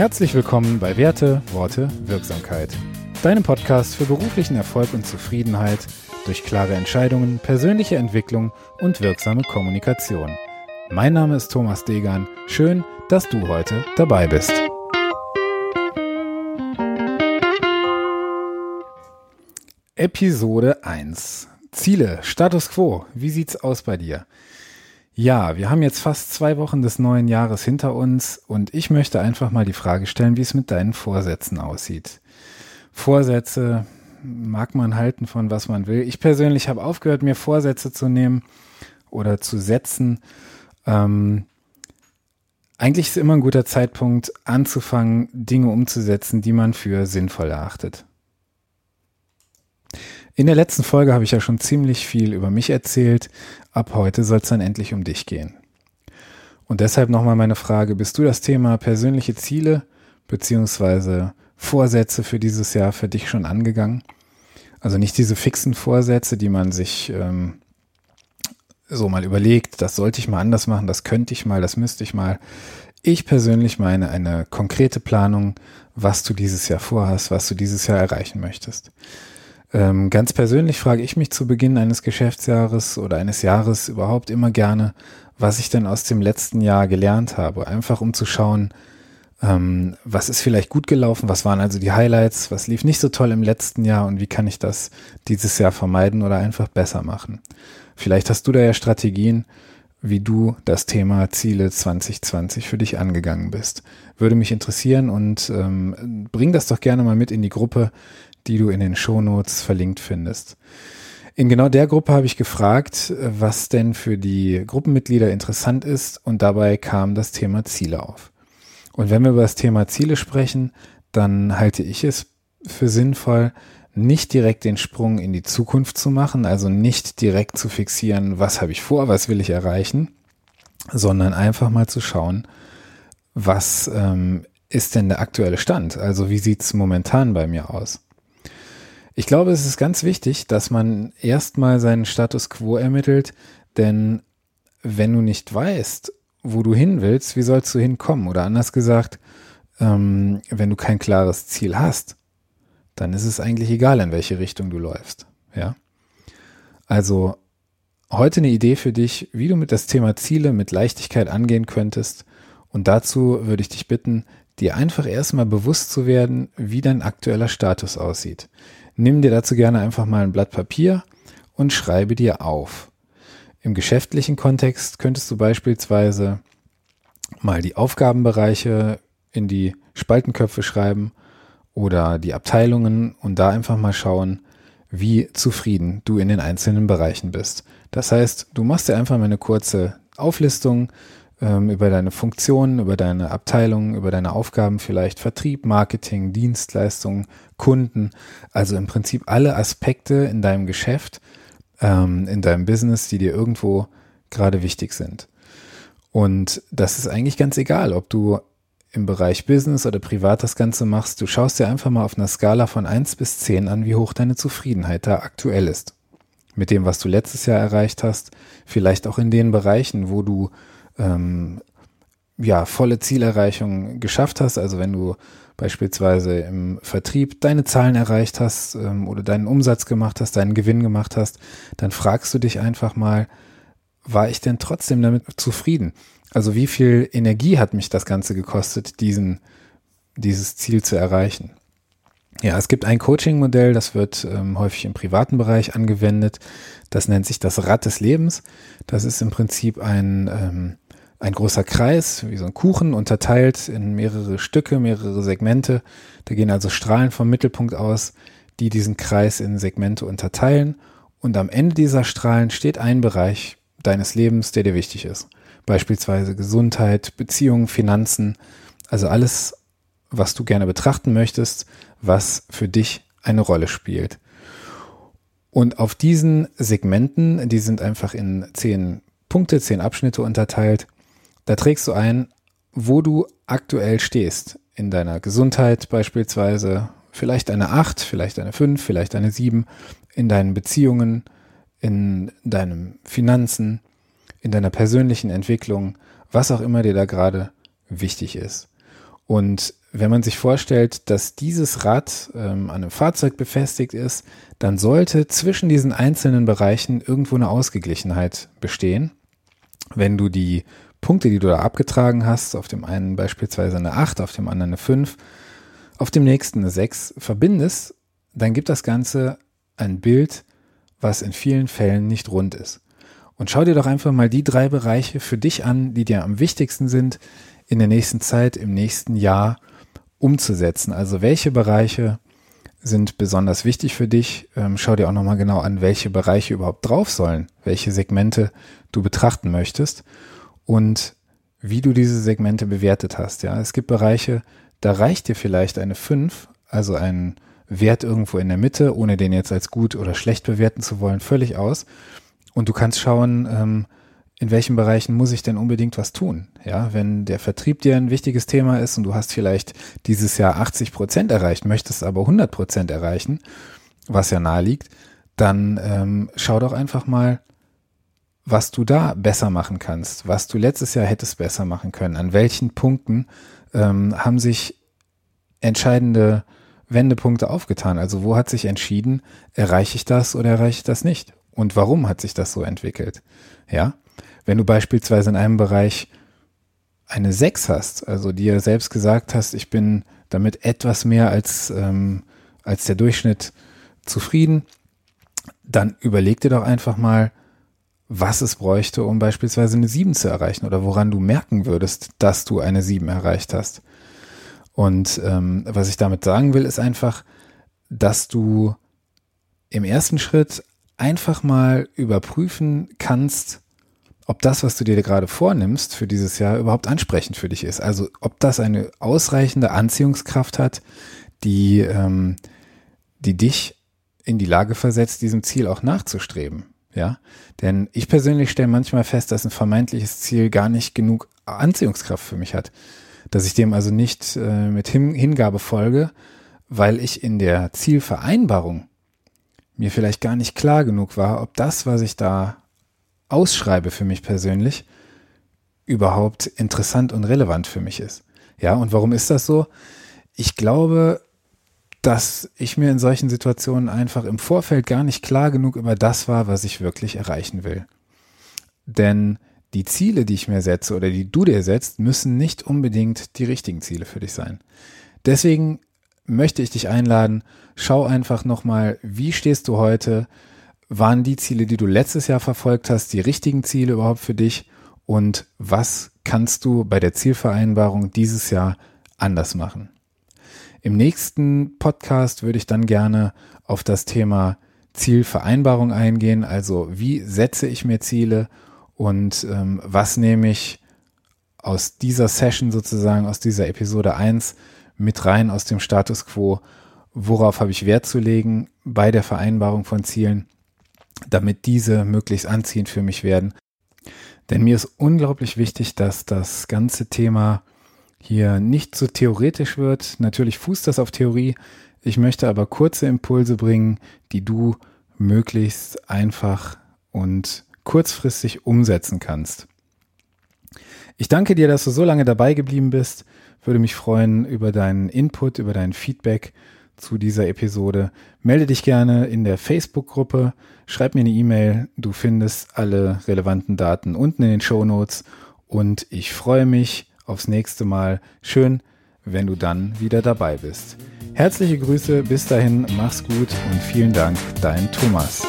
Herzlich willkommen bei Werte, Worte, Wirksamkeit. Deinem Podcast für beruflichen Erfolg und Zufriedenheit durch klare Entscheidungen, persönliche Entwicklung und wirksame Kommunikation. Mein Name ist Thomas Degan. Schön, dass du heute dabei bist. Episode 1. Ziele, Status quo. Wie sieht's aus bei dir? Ja, wir haben jetzt fast zwei Wochen des neuen Jahres hinter uns und ich möchte einfach mal die Frage stellen, wie es mit deinen Vorsätzen aussieht. Vorsätze mag man halten von was man will. Ich persönlich habe aufgehört, mir Vorsätze zu nehmen oder zu setzen. Ähm, eigentlich ist immer ein guter Zeitpunkt, anzufangen, Dinge umzusetzen, die man für sinnvoll erachtet. In der letzten Folge habe ich ja schon ziemlich viel über mich erzählt. Ab heute soll es dann endlich um dich gehen. Und deshalb nochmal meine Frage, bist du das Thema persönliche Ziele beziehungsweise Vorsätze für dieses Jahr für dich schon angegangen? Also nicht diese fixen Vorsätze, die man sich ähm, so mal überlegt, das sollte ich mal anders machen, das könnte ich mal, das müsste ich mal. Ich persönlich meine eine konkrete Planung, was du dieses Jahr vorhast, was du dieses Jahr erreichen möchtest. Ähm, ganz persönlich frage ich mich zu Beginn eines Geschäftsjahres oder eines Jahres überhaupt immer gerne, was ich denn aus dem letzten Jahr gelernt habe. Einfach um zu schauen, ähm, was ist vielleicht gut gelaufen, was waren also die Highlights, was lief nicht so toll im letzten Jahr und wie kann ich das dieses Jahr vermeiden oder einfach besser machen. Vielleicht hast du da ja Strategien, wie du das Thema Ziele 2020 für dich angegangen bist. Würde mich interessieren und ähm, bring das doch gerne mal mit in die Gruppe die du in den Shownotes verlinkt findest. In genau der Gruppe habe ich gefragt, was denn für die Gruppenmitglieder interessant ist und dabei kam das Thema Ziele auf. Und wenn wir über das Thema Ziele sprechen, dann halte ich es für sinnvoll, nicht direkt den Sprung in die Zukunft zu machen, also nicht direkt zu fixieren, was habe ich vor, was will ich erreichen, sondern einfach mal zu schauen, was ähm, ist denn der aktuelle Stand? Also wie sieht es momentan bei mir aus? Ich glaube, es ist ganz wichtig, dass man erstmal seinen Status quo ermittelt, denn wenn du nicht weißt, wo du hin willst, wie sollst du hinkommen? Oder anders gesagt, ähm, wenn du kein klares Ziel hast, dann ist es eigentlich egal, in welche Richtung du läufst. Ja. Also heute eine Idee für dich, wie du mit das Thema Ziele mit Leichtigkeit angehen könntest. Und dazu würde ich dich bitten, dir einfach erstmal bewusst zu werden, wie dein aktueller Status aussieht. Nimm dir dazu gerne einfach mal ein Blatt Papier und schreibe dir auf. Im geschäftlichen Kontext könntest du beispielsweise mal die Aufgabenbereiche in die Spaltenköpfe schreiben oder die Abteilungen und da einfach mal schauen, wie zufrieden du in den einzelnen Bereichen bist. Das heißt, du machst dir einfach mal eine kurze Auflistung ähm, über deine Funktionen, über deine Abteilungen, über deine Aufgaben vielleicht Vertrieb, Marketing, Dienstleistungen, Kunden, also im Prinzip alle Aspekte in deinem Geschäft, ähm, in deinem Business, die dir irgendwo gerade wichtig sind. Und das ist eigentlich ganz egal, ob du im Bereich Business oder privat das Ganze machst. Du schaust dir einfach mal auf einer Skala von eins bis zehn an, wie hoch deine Zufriedenheit da aktuell ist. Mit dem, was du letztes Jahr erreicht hast, vielleicht auch in den Bereichen, wo du ähm, ja, volle Zielerreichung geschafft hast, also wenn du beispielsweise im Vertrieb deine Zahlen erreicht hast ähm, oder deinen Umsatz gemacht hast, deinen Gewinn gemacht hast, dann fragst du dich einfach mal, war ich denn trotzdem damit zufrieden? Also wie viel Energie hat mich das Ganze gekostet, diesen, dieses Ziel zu erreichen? Ja, es gibt ein Coaching-Modell, das wird ähm, häufig im privaten Bereich angewendet. Das nennt sich das Rad des Lebens. Das ist im Prinzip ein ähm, ein großer Kreis, wie so ein Kuchen, unterteilt in mehrere Stücke, mehrere Segmente. Da gehen also Strahlen vom Mittelpunkt aus, die diesen Kreis in Segmente unterteilen. Und am Ende dieser Strahlen steht ein Bereich deines Lebens, der dir wichtig ist. Beispielsweise Gesundheit, Beziehungen, Finanzen, also alles, was du gerne betrachten möchtest, was für dich eine Rolle spielt. Und auf diesen Segmenten, die sind einfach in zehn Punkte, zehn Abschnitte unterteilt, da trägst du ein, wo du aktuell stehst. In deiner Gesundheit beispielsweise, vielleicht eine 8, vielleicht eine 5, vielleicht eine 7, in deinen Beziehungen, in deinen Finanzen, in deiner persönlichen Entwicklung, was auch immer dir da gerade wichtig ist. Und wenn man sich vorstellt, dass dieses Rad ähm, an einem Fahrzeug befestigt ist, dann sollte zwischen diesen einzelnen Bereichen irgendwo eine Ausgeglichenheit bestehen. Wenn du die Punkte, die du da abgetragen hast, auf dem einen beispielsweise eine 8, auf dem anderen eine 5, auf dem nächsten eine 6 verbindest, dann gibt das Ganze ein Bild, was in vielen Fällen nicht rund ist. Und schau dir doch einfach mal die drei Bereiche für dich an, die dir am wichtigsten sind in der nächsten Zeit, im nächsten Jahr umzusetzen. Also welche Bereiche sind besonders wichtig für dich. Ähm, schau dir auch nochmal genau an, welche Bereiche überhaupt drauf sollen, welche Segmente du betrachten möchtest und wie du diese Segmente bewertet hast. Ja, es gibt Bereiche, da reicht dir vielleicht eine 5, also ein Wert irgendwo in der Mitte, ohne den jetzt als gut oder schlecht bewerten zu wollen, völlig aus. Und du kannst schauen, ähm, in welchen Bereichen muss ich denn unbedingt was tun? Ja, wenn der Vertrieb dir ein wichtiges Thema ist und du hast vielleicht dieses Jahr 80 Prozent erreicht, möchtest aber 100 Prozent erreichen, was ja nahe liegt, dann ähm, schau doch einfach mal, was du da besser machen kannst, was du letztes Jahr hättest besser machen können, an welchen Punkten ähm, haben sich entscheidende Wendepunkte aufgetan. Also wo hat sich entschieden, erreiche ich das oder erreiche ich das nicht? Und warum hat sich das so entwickelt? Ja, wenn du beispielsweise in einem Bereich eine 6 hast, also dir selbst gesagt hast, ich bin damit etwas mehr als, ähm, als der Durchschnitt zufrieden, dann überleg dir doch einfach mal, was es bräuchte, um beispielsweise eine 7 zu erreichen oder woran du merken würdest, dass du eine 7 erreicht hast. Und ähm, was ich damit sagen will, ist einfach, dass du im ersten Schritt einfach mal überprüfen kannst, ob das, was du dir gerade vornimmst für dieses Jahr, überhaupt ansprechend für dich ist. Also ob das eine ausreichende Anziehungskraft hat, die, ähm, die dich in die Lage versetzt, diesem Ziel auch nachzustreben. Ja, denn ich persönlich stelle manchmal fest, dass ein vermeintliches Ziel gar nicht genug Anziehungskraft für mich hat, dass ich dem also nicht äh, mit Hin Hingabe folge, weil ich in der Zielvereinbarung mir vielleicht gar nicht klar genug war, ob das, was ich da ausschreibe für mich persönlich, überhaupt interessant und relevant für mich ist. Ja, und warum ist das so? Ich glaube, dass ich mir in solchen Situationen einfach im Vorfeld gar nicht klar genug über das war, was ich wirklich erreichen will. Denn die Ziele, die ich mir setze oder die du dir setzt, müssen nicht unbedingt die richtigen Ziele für dich sein. Deswegen möchte ich dich einladen, schau einfach nochmal, wie stehst du heute waren die Ziele, die du letztes Jahr verfolgt hast, die richtigen Ziele überhaupt für dich? Und was kannst du bei der Zielvereinbarung dieses Jahr anders machen? Im nächsten Podcast würde ich dann gerne auf das Thema Zielvereinbarung eingehen. Also wie setze ich mir Ziele und ähm, was nehme ich aus dieser Session sozusagen, aus dieser Episode 1 mit rein aus dem Status quo? Worauf habe ich Wert zu legen bei der Vereinbarung von Zielen? damit diese möglichst anziehend für mich werden. Denn mir ist unglaublich wichtig, dass das ganze Thema hier nicht so theoretisch wird. Natürlich fußt das auf Theorie. Ich möchte aber kurze Impulse bringen, die du möglichst einfach und kurzfristig umsetzen kannst. Ich danke dir, dass du so lange dabei geblieben bist. Würde mich freuen über deinen Input, über dein Feedback zu dieser Episode. Melde dich gerne in der Facebook-Gruppe, schreib mir eine E-Mail, du findest alle relevanten Daten unten in den Show Notes und ich freue mich aufs nächste Mal. Schön, wenn du dann wieder dabei bist. Herzliche Grüße, bis dahin, mach's gut und vielen Dank, dein Thomas.